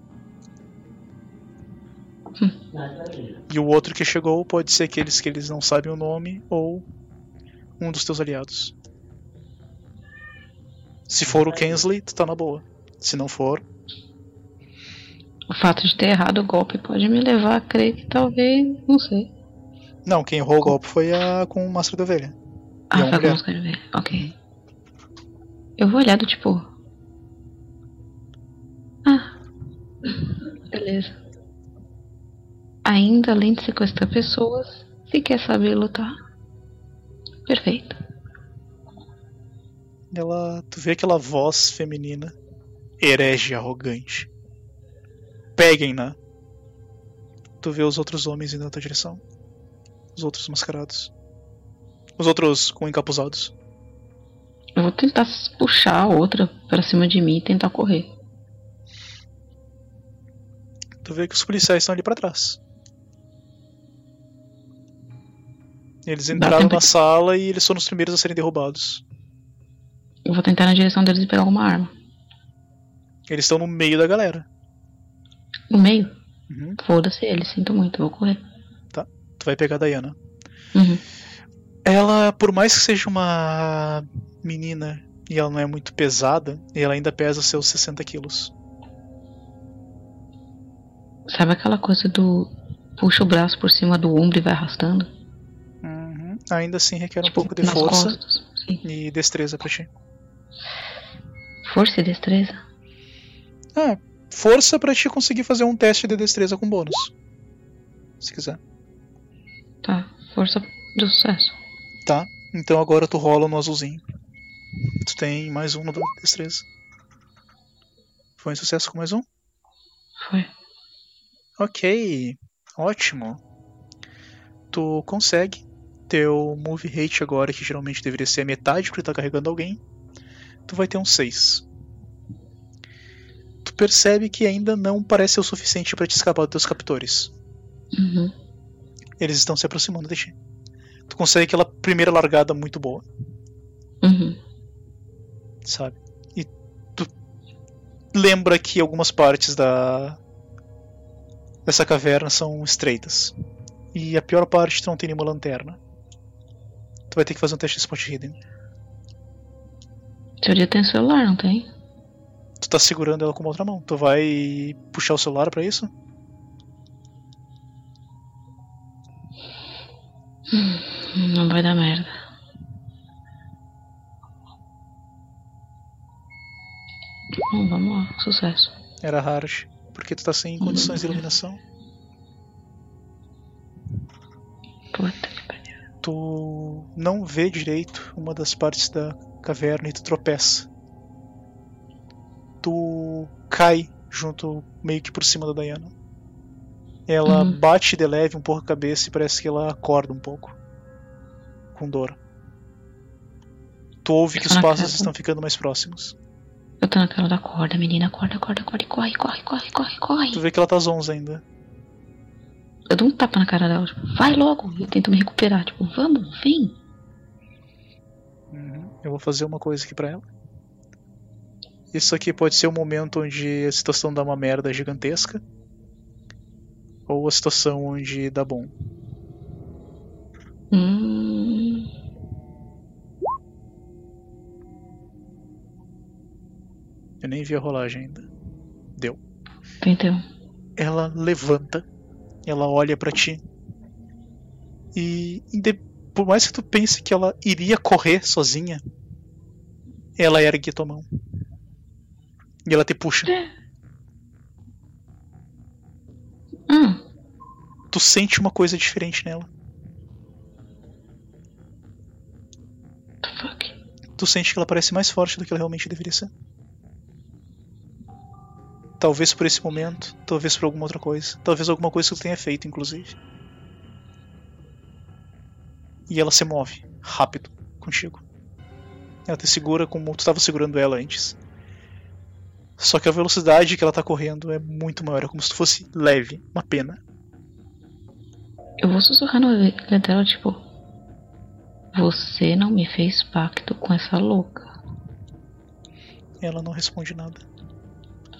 E o outro que chegou pode ser aqueles que eles não sabem o nome ou um dos teus aliados. Se for o Kensley, tu tá na boa. Se não for, O fato de ter errado o golpe pode me levar a crer que talvez. Não sei. não, quem errou o golpe foi a com máscara de ovelha. Ah, é foi mulher. algumas coisas ver. Ok. Eu vou olhar do tipo. Ah. Beleza. Ainda além de sequestrar pessoas, se quer saber lutar. Perfeito. Ela, tu vê aquela voz feminina, herege arrogante. Peguem-na. Tu vê os outros homens indo na tua direção. Os outros mascarados. Os outros com encapuzados. Eu vou tentar puxar a outra pra cima de mim e tentar correr. Tu vê que os policiais estão ali pra trás. Eles entraram na sala e eles foram os primeiros a serem derrubados. Eu vou tentar na direção deles e pegar alguma arma. Eles estão no meio da galera. No meio? Uhum. Foda-se eles, sinto muito, vou correr. Tu vai pegar a Diana. Uhum. Ela, por mais que seja uma menina e ela não é muito pesada, ela ainda pesa seus 60 quilos. Sabe aquela coisa do. Puxa o braço por cima do ombro e vai arrastando? Uhum. Ainda assim requer um Tipo, pouco de força costas. E destreza pra ti. Força e destreza? Ah, força pra ti conseguir fazer um teste de destreza com bônus. Se quiser. Tá. Força do sucesso. Tá? Então agora tu rola no azulzinho. Tu tem mais um no da destreza. Foi um sucesso com mais um? Foi. Ok, ótimo. Tu consegue. Teu move rate agora, que geralmente deveria ser a metade porque tá carregando alguém, tu vai ter um 6. Percebe que ainda não parece ser o suficiente para te escapar dos teus captores. Uhum. Eles estão se aproximando de ti. Tu consegue aquela primeira largada muito boa, Uhum. sabe? E tu lembra que algumas partes da dessa caverna são estreitas. E a pior parte tu não tem nenhuma lanterna. Tu vai ter que fazer um teste de spot hidden. Teoria tem celular, não tem? Tu tá segurando ela com uma outra mão. Tu vai puxar o celular pra isso? Não vai dar merda. Hum, vamos lá, sucesso. Era hard. Porque tu tá sem condições de iluminação. Puta que pariu. Tu não vê direito uma das partes da caverna e tu tropeça. Cai junto, meio que por cima da Diana. Ela Uhum. bate de leve um pouco a cabeça e parece que ela acorda um pouco. Com dor. Tu ouve que os passos cara. estão ficando mais próximos. Eu tô naquela da corda, menina. Acorda, acorda, acorda. Corre, corre, corre, corre, corre. Tu vê que ela tá zonza ainda. Eu dou um tapa na cara dela, tipo, vai logo. E tento me recuperar, tipo, vamos, vem. Uhum. Eu vou fazer uma coisa aqui pra ela. Isso aqui pode ser o momento onde a situação dá uma merda gigantesca. Ou a situação onde dá bom. Hum. Eu nem vi a rolagem ainda. Deu. 31. ela levanta, ela olha pra ti. E por mais que tu pense que ela iria correr sozinha, ela ergue tua mão. E ela te puxa. Hum, Tu sente uma coisa diferente nela. the fuck? Tu sente que ela parece mais forte do que ela realmente deveria ser. Talvez por esse momento, talvez por alguma outra coisa. Talvez alguma coisa que tu tenha feito, inclusive. E ela se move, rápido, contigo. Ela te segura como tu estava segurando ela antes. Só que a velocidade que ela tá correndo é muito maior, é como se fosse leve, uma pena. Eu vou sussurrar no ouvido dela, tipo. Você não me fez pacto com essa louca. Ela não responde nada.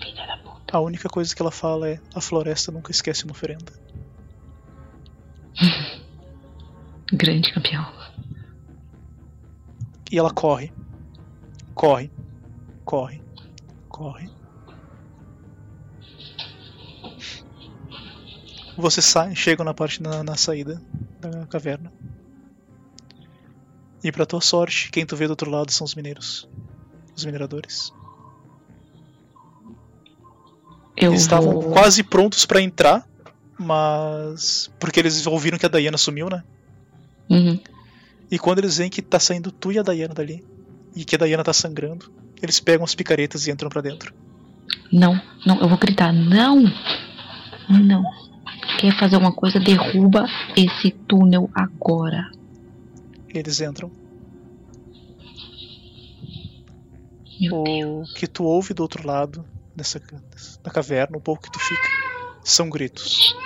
Filha da puta. A única coisa que ela fala é: a floresta nunca esquece uma oferenda. Grande campeão. E ela corre. Corre. Corre. Corre. Você sai, chega na parte na, na saída da caverna. E pra tua sorte, quem tu vê do outro lado são os mineiros. Os mineradores. Eu Eles estavam vou... quase prontos pra entrar, mas. Porque eles ouviram que a Diana sumiu, né? Uhum. E quando eles veem que tá saindo tu e a Diana dali, e que a Diana tá sangrando, eles pegam as picaretas e entram pra dentro. Não, não, eu vou gritar. Não! Não. Quer fazer uma coisa? Derruba esse túnel agora. Eles entram. Meu Deus. O que tu ouve do outro lado, dessa, da caverna, um pouco que tu fica, são gritos.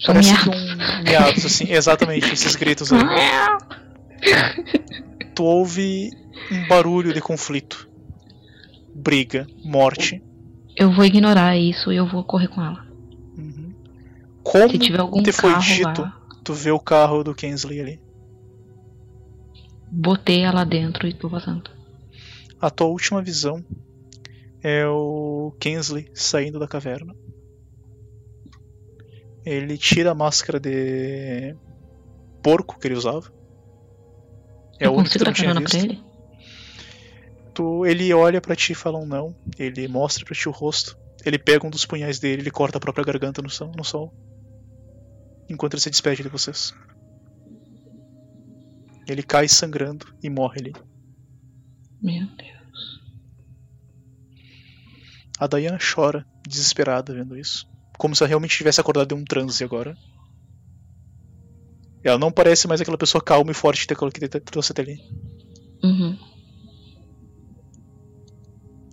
São Parece que miados. um miados, assim, exatamente, esses gritos aí. Tu ouve um barulho de conflito. Briga, morte. Eu vou ignorar isso e eu vou correr com ela. Uhum. Como Se tiver algum te foi carro dito, lá, tu vê o carro do Kensley ali. botei ela dentro e tô vazando. A tua última visão é o Kensley saindo da caverna. Ele tira a máscara de porco que ele usava. É eu consigo dar carona pra ele? Tu, ele olha pra ti e fala um não. Ele mostra pra ti o rosto. Ele pega um dos punhais dele, ele corta a própria garganta no sol, no sol. Enquanto ele se despede de vocês. Ele cai sangrando e morre ali. Meu Deus. A Diana chora, desesperada vendo isso. Como se ela realmente tivesse acordado de um transe agora. Ela não parece mais aquela pessoa calma e forte que trouxe até ali. Uhum.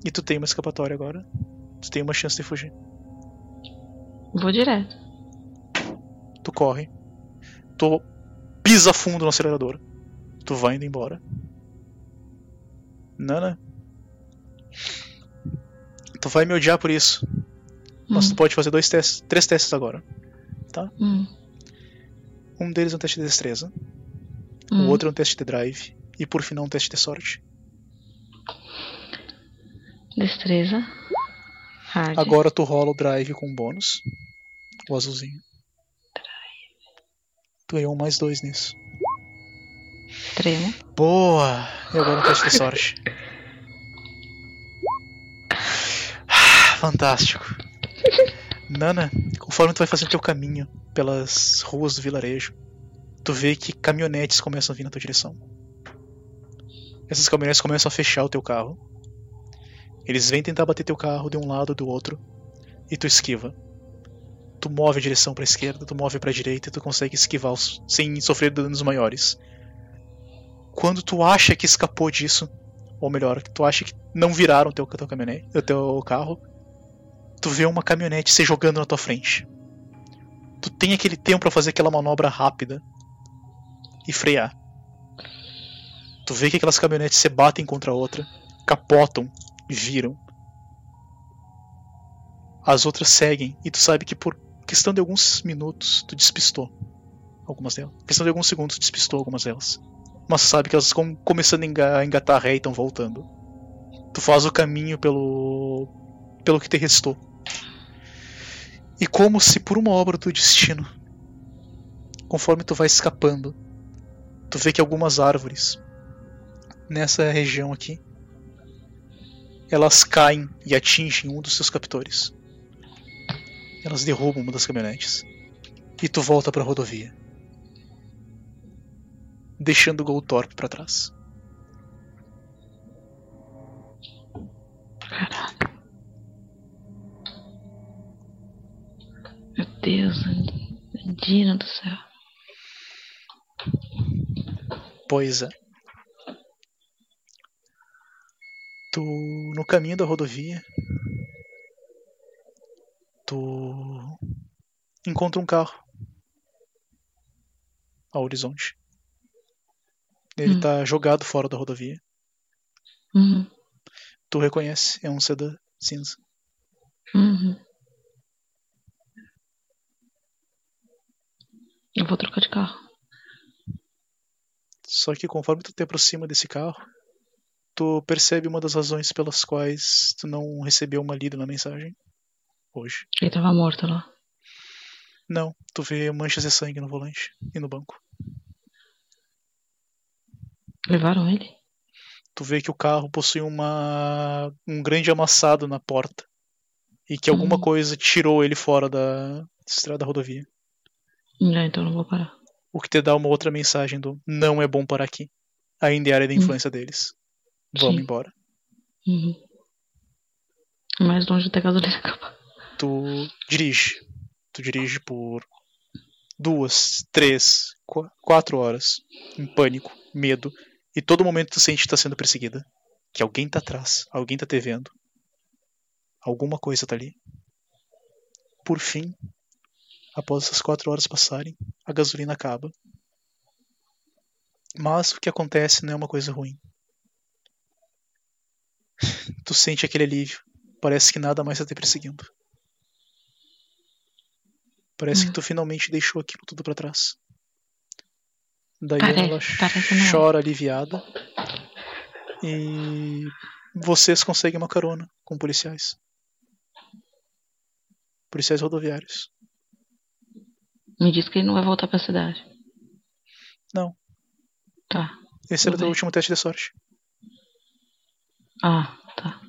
E tu tem uma escapatória agora. Tu tem uma chance de fugir. Vou direto. Tu corre. Tu pisa fundo no acelerador. Tu vai indo embora. Nana. Tu vai me odiar por isso. Mas tu Hum, pode fazer dois testes. Três testes agora. hum, Um deles é um teste de destreza. hum. O outro é um teste de drive. E por final um teste de sorte. Destreza. Hard. Agora tu rola o drive com bônus. O azulzinho. Tu ganhou um mais dois nisso. Tremo. Boa! E agora um teste de sorte. Ah, Fantástico. Nana, conforme tu vai fazendo teu caminho pelas ruas do vilarejo, tu vê que caminhonetes começam a vir na tua direção. Essas caminhonetes começam a fechar o teu carro. Eles vêm tentar bater teu carro de um lado ou do outro, e tu esquiva. Tu move a direção pra esquerda, tu move pra direita e tu consegue esquivar sem sofrer danos maiores. Quando tu acha que escapou disso, ou melhor, tu acha que não viraram teu, teu teu carro, tu vê uma caminhonete se jogando na tua frente. Tu tem aquele tempo pra fazer aquela manobra rápida e frear. Tu vê que aquelas caminhonetes se batem contra a outra, capotam viram. As outras seguem e tu sabe que por questão de alguns minutos tu despistou algumas delas. Questão de alguns segundos tu despistou algumas delas. Mas tu sabe que elas estão começando a engatar ré e estão voltando. Tu faz o caminho pelo pelo que te restou E como se por uma obra do destino, conforme tu vai escapando, tu vê que algumas árvores nessa região aqui elas caem e atingem um dos seus captores. Elas derrubam uma das caminhonetes. E tu volta para a rodovia, deixando o Goltorp para trás. Deus, Andina do céu. Pois é. Tu, no caminho da rodovia, tu encontra um carro ao horizonte. Ele Hum. tá jogado fora da rodovia. Uhum. Tu reconhece, é um sedã cinza. Uhum. Eu vou trocar de carro. Só que conforme tu te aproxima desse carro, tu percebe uma das razões pelas quais tu não recebeu uma lida na mensagem hoje. Ele tava morto lá. Não, tu vê manchas de sangue no volante e no banco. Levaram ele? Tu vê que o carro possui uma um grande amassado na porta e que alguma Hum. coisa tirou ele fora da estrada da rodovia. Já, então não vou parar. O que te dá uma outra mensagem do não é bom parar aqui. Ainda é área de Hum. influência deles. Vamos Sim. embora. Uhum. Mais longe até a gasolina acabar. tu dirige. Tu dirige por duas, três, qu- quatro horas, em pânico, medo, e todo momento tu sente que tá sendo perseguida. Que alguém tá atrás, alguém tá te vendo. Alguma coisa tá ali. Por fim, após essas quatro horas passarem, a gasolina acaba. Mas o que acontece não é uma coisa ruim. Tu sente aquele alívio. Parece que nada mais tá te perseguindo. Parece Hum. que tu finalmente deixou aquilo tudo pra trás. Daí Pare- ela parece chora aliviada. E vocês conseguem uma carona com policiais. Policiais rodoviários. Me diz que ele não vai voltar pra cidade. Não. Tá. Esse era Tudo teu último teste de sorte. Ah, tá.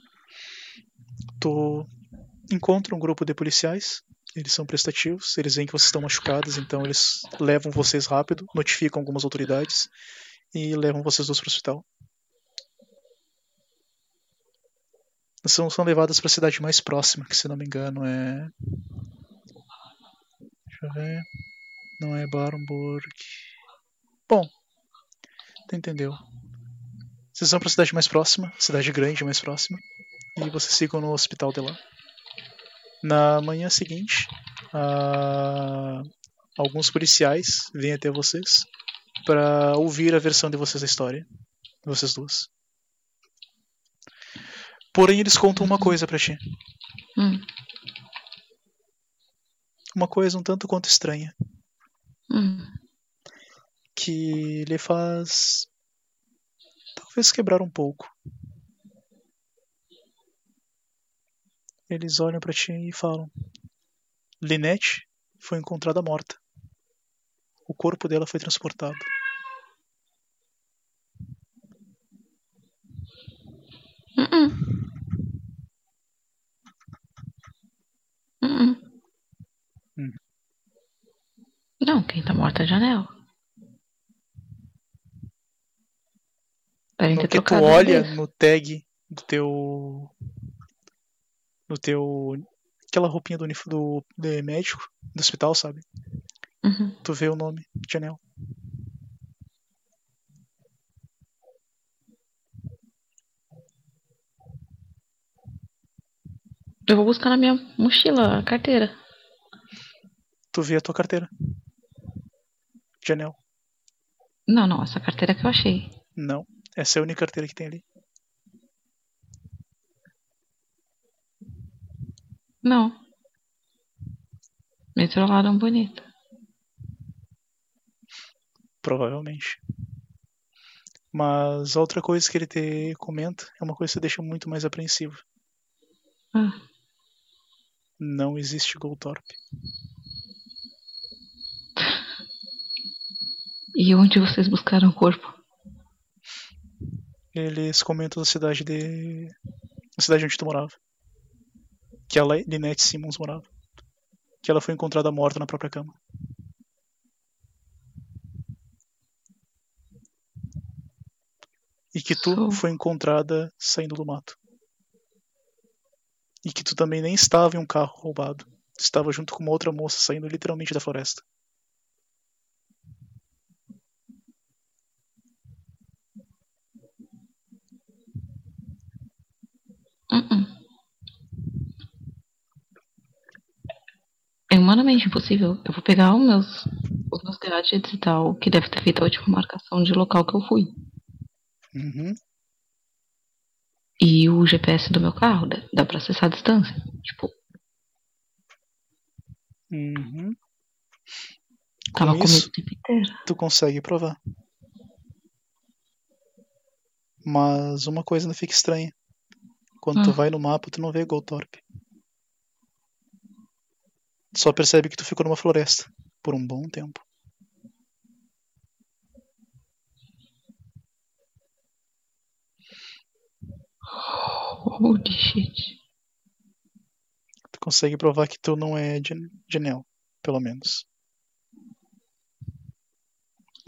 Tu encontra um grupo de policiais. Eles são prestativos, eles veem que vocês estão machucados, então eles levam vocês rápido, notificam algumas autoridades e levam vocês dois para o hospital. São, são levadas para a cidade mais próxima, que se não me engano é. Deixa eu ver. Não é Barenburg. Bom, tu entendeu. Vocês vão para a cidade mais próxima, cidade grande mais próxima, e vocês ficam no hospital de lá. Na manhã seguinte, ah, alguns policiais vêm até vocês para ouvir a versão de vocês da história, vocês duas. Porém, eles contam uma coisa pra ti. Hum, Uma coisa um tanto quanto estranha. hum. Que lhe faz. talvez quebrar um pouco. Eles olham pra ti e falam: Linette foi encontrada morta. O corpo dela foi transportado. Uh-uh. Uh-uh. Hum. Não, quem tá morta é a janela. Devem No ter que tu trocado olha no tag do teu. No teu. aquela roupinha do, unif- do, de médico do hospital, sabe? Uhum. Tu vê o nome, Janelle. Eu vou buscar na minha mochila a carteira. Tu vê a tua carteira. Janelle. Não, não, essa carteira que eu achei. Não. Essa é a única carteira que tem ali. Não. Metrolado bonita. Provavelmente. Mas outra coisa que ele te comenta é uma coisa que deixa muito mais apreensivo. Ah. Não existe Goltorp. E onde vocês buscaram o corpo? Eles comentam da cidade de. A cidade onde tu morava. Que a Lynette Simmons morava. Que ela foi encontrada morta na própria cama. E que tu Sou- foi encontrada saindo do mato. E que tu também nem estava em um carro roubado. Tu estava junto com uma outra moça saindo literalmente da floresta. Uh-uh. É humanamente impossível. Eu vou pegar os meus, os meus gadgets e tal, que deve ter feito a última marcação de local que eu fui. Uhum. E o GPS do meu carro, dá, dá pra acessar a distância. Tipo, Uhum. tava Com comigo isso, o tempo inteiro. tu consegue provar. Mas uma coisa ainda fica estranha. Quando tu Ah. vai no mapa, tu não vê Goltorp. Só percebe que tu ficou numa floresta por um bom tempo. Holy shit. Tu consegue provar que tu não é Jan- Janelle, pelo menos.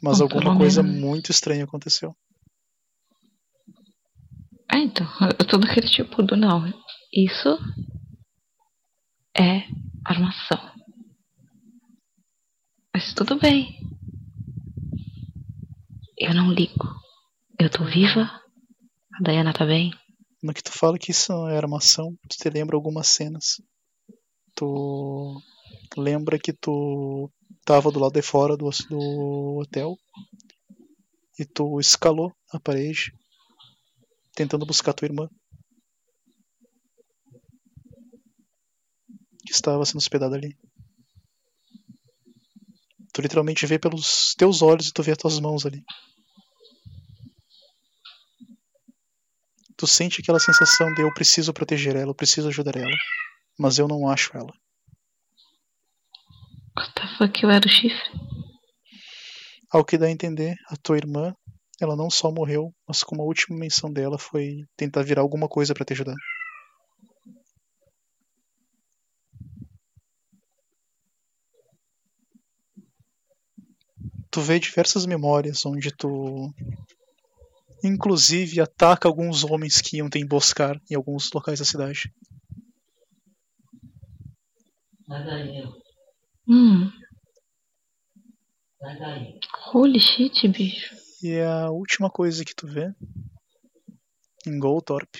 Mas alguma pelo coisa menos. muito estranha aconteceu. É, então, eu tô daquele tipo do não. Isso é armação. Mas tudo bem. Eu não ligo. Eu tô viva. A Diana tá bem. No que tu fala que isso é armação, tu te lembra algumas cenas. Tu lembra que tu tava do lado de fora do, do hotel e tu escalou a parede tentando buscar tua irmã. Que estava sendo hospedada ali. Tu literalmente vê pelos teus olhos e tu vê as tuas mãos ali. Tu sente aquela sensação de eu preciso proteger ela, eu preciso ajudar ela, mas eu não acho ela. What the fuck, eu era o chifre? Ao que dá a entender, a tua irmã, ela não só morreu, mas como a última menção dela foi tentar virar alguma coisa pra te ajudar. Tu vê diversas memórias onde tu inclusive ataca alguns homens que iam te emboscar em alguns locais da cidade. Hum. Holy shit, bicho. E a última coisa que tu vê em Goldthorp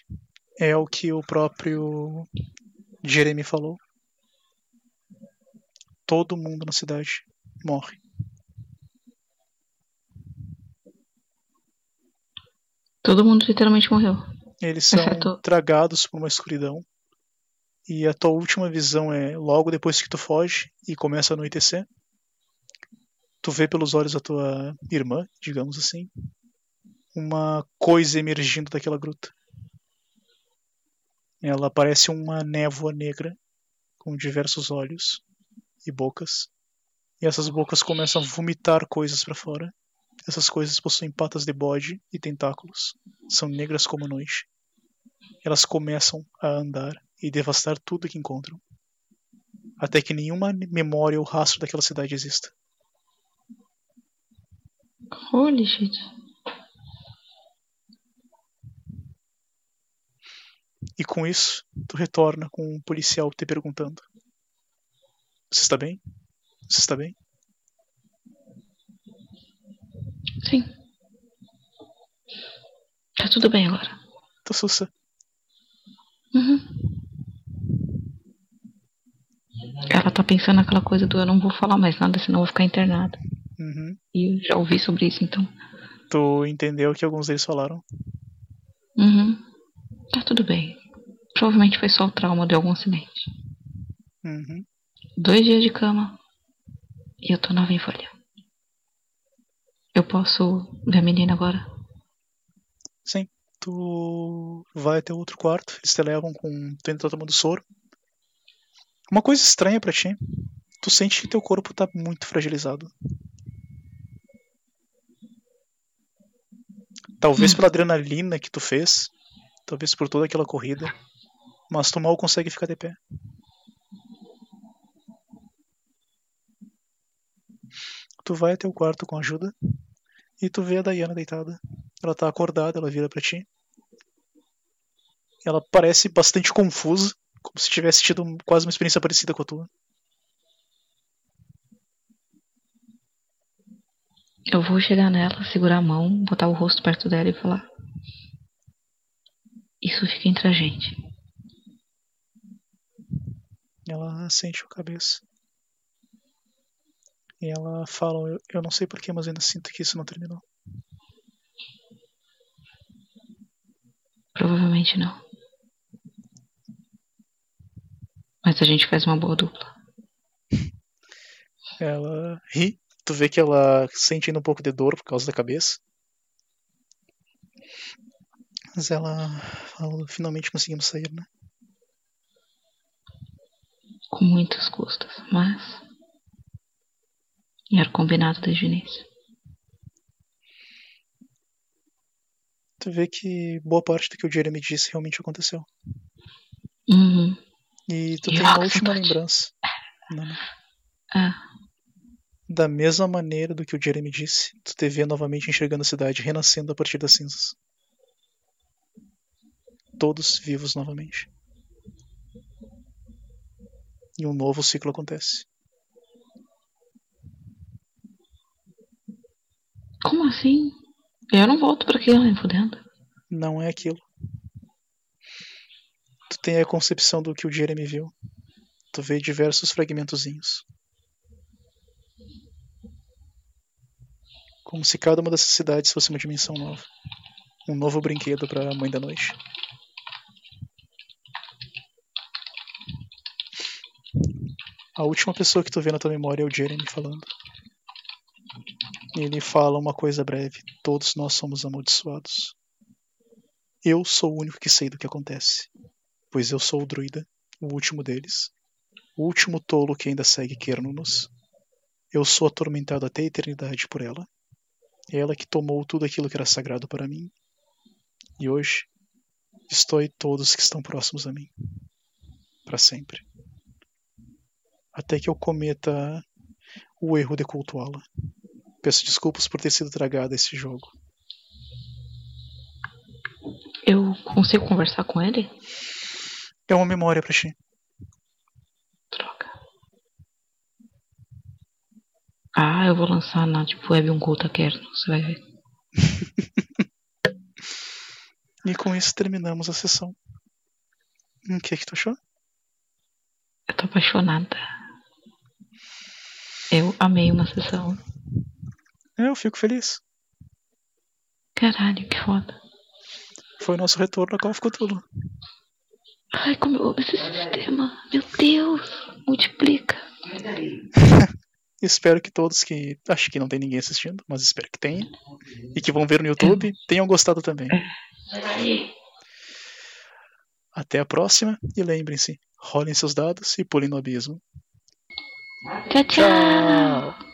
é o que o próprio Jeremy falou. Todo mundo na cidade morre. Todo mundo literalmente morreu. Eles são Exceto- tragados por uma escuridão. E a tua última visão é logo depois que tu foge e começa a anoitecer. Tu vê pelos olhos da tua irmã, digamos assim, uma coisa emergindo daquela gruta. Ela parece uma névoa negra com diversos olhos e bocas. E essas bocas começam a vomitar coisas para fora. Essas coisas possuem patas de bode e tentáculos. São negras como a noite. Elas começam a andar e devastar tudo que encontram. Até que nenhuma memória ou rastro daquela cidade exista. Holy shit. E com isso, tu retorna com um policial te perguntando: Você está bem? Você está bem? Sim. Tá tudo bem agora. Tô sussa. Uhum. Ela tá pensando naquela coisa do eu não vou falar mais nada, senão eu vou ficar internada. Uhum. E eu já ouvi sobre isso, então. Tu entendeu o que alguns deles falaram? Uhum. Tá tudo bem. Provavelmente foi só o trauma de algum acidente. Uhum. Dois dias de cama. E eu tô nova em folha. Eu posso ver a menina agora? Sim. Tu vai até o outro quarto, eles te levam com. Tu tá tomando soro. Uma coisa estranha pra ti. Tu sente que teu corpo tá muito fragilizado. Talvez Hum. pela adrenalina que tu fez, talvez por toda aquela corrida, mas tu mal consegue ficar de pé. Tu vai até o quarto com ajuda e tu vê a Diana deitada. Ela tá acordada, ela vira pra ti. Ela parece bastante confusa, como se tivesse tido quase uma experiência parecida com a tua. Eu vou chegar nela, segurar a mão, botar o rosto perto dela e falar. Isso fica entre a gente. Ela sente a cabeça. E ela fala: Eu, eu não sei porquê, mas ainda sinto que isso não terminou. Provavelmente não. Mas a gente faz uma boa dupla. Ela ri. Tu vê que ela sente ainda um pouco de dor por causa da cabeça. Mas ela fala: Finalmente conseguimos sair, né? Com muitas custas, mas. Era combinado desde o início. Tu vê que boa parte do que o Jeremy disse realmente aconteceu. Uhum. E tu E tem uma última lembrança. Não, não. Ah, Da mesma maneira do que o Jeremy disse, tu te vê novamente enxergando a cidade renascendo a partir das cinzas. Todos vivos novamente. E um novo ciclo acontece. como assim? Eu não volto pra aquilo, nem fudendo. Não é aquilo. Tu tem a concepção do que o Jeremy viu. Tu vê diversos fragmentozinhos. Como se cada uma dessas cidades fosse uma dimensão nova. Um novo brinquedo para a mãe da noite. A última pessoa que tu vê na tua memória é o Jeremy falando. Ele fala uma coisa breve: Todos nós somos amaldiçoados. Eu sou o único que sei do que acontece, pois eu sou o druida, o último deles, o último tolo que ainda segue Kernunos. Eu sou atormentado até a eternidade por ela. Ela que tomou tudo aquilo que era sagrado para mim. E hoje, estou e todos que estão próximos a mim. Para sempre. Até que eu cometa o erro de cultuá-la. Peço desculpas por ter sido tragado a esse jogo. Eu consigo conversar com ele? É uma memória para ti. Ah, eu vou lançar na tipo web um Gota Kerno, você vai ver. E com isso terminamos a sessão. O que, que tu achou? Eu tô apaixonada. Eu amei uma sessão. Eu fico feliz. Caralho, que foda. Foi o nosso retorno a Call of Cthulhu. Ai, como eu amo esse sistema. Meu Deus, multiplica. Espero que todos que. Acho que não tem ninguém assistindo, mas espero que tenha. E que vão ver no YouTube tenham gostado também. Até a próxima e lembrem-se: rolem seus dados e pulem no abismo. Tchau, tchau. Tchau!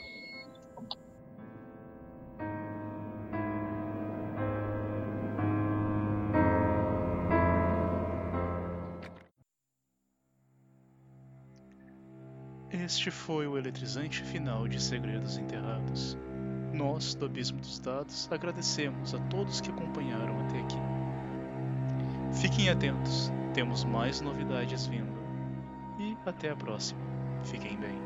Este foi o eletrizante final de Segredos Enterrados. Nós, do Abismo dos Dados, agradecemos a todos que acompanharam até aqui. Fiquem atentos, temos mais novidades vindo. E até a próxima. Fiquem bem.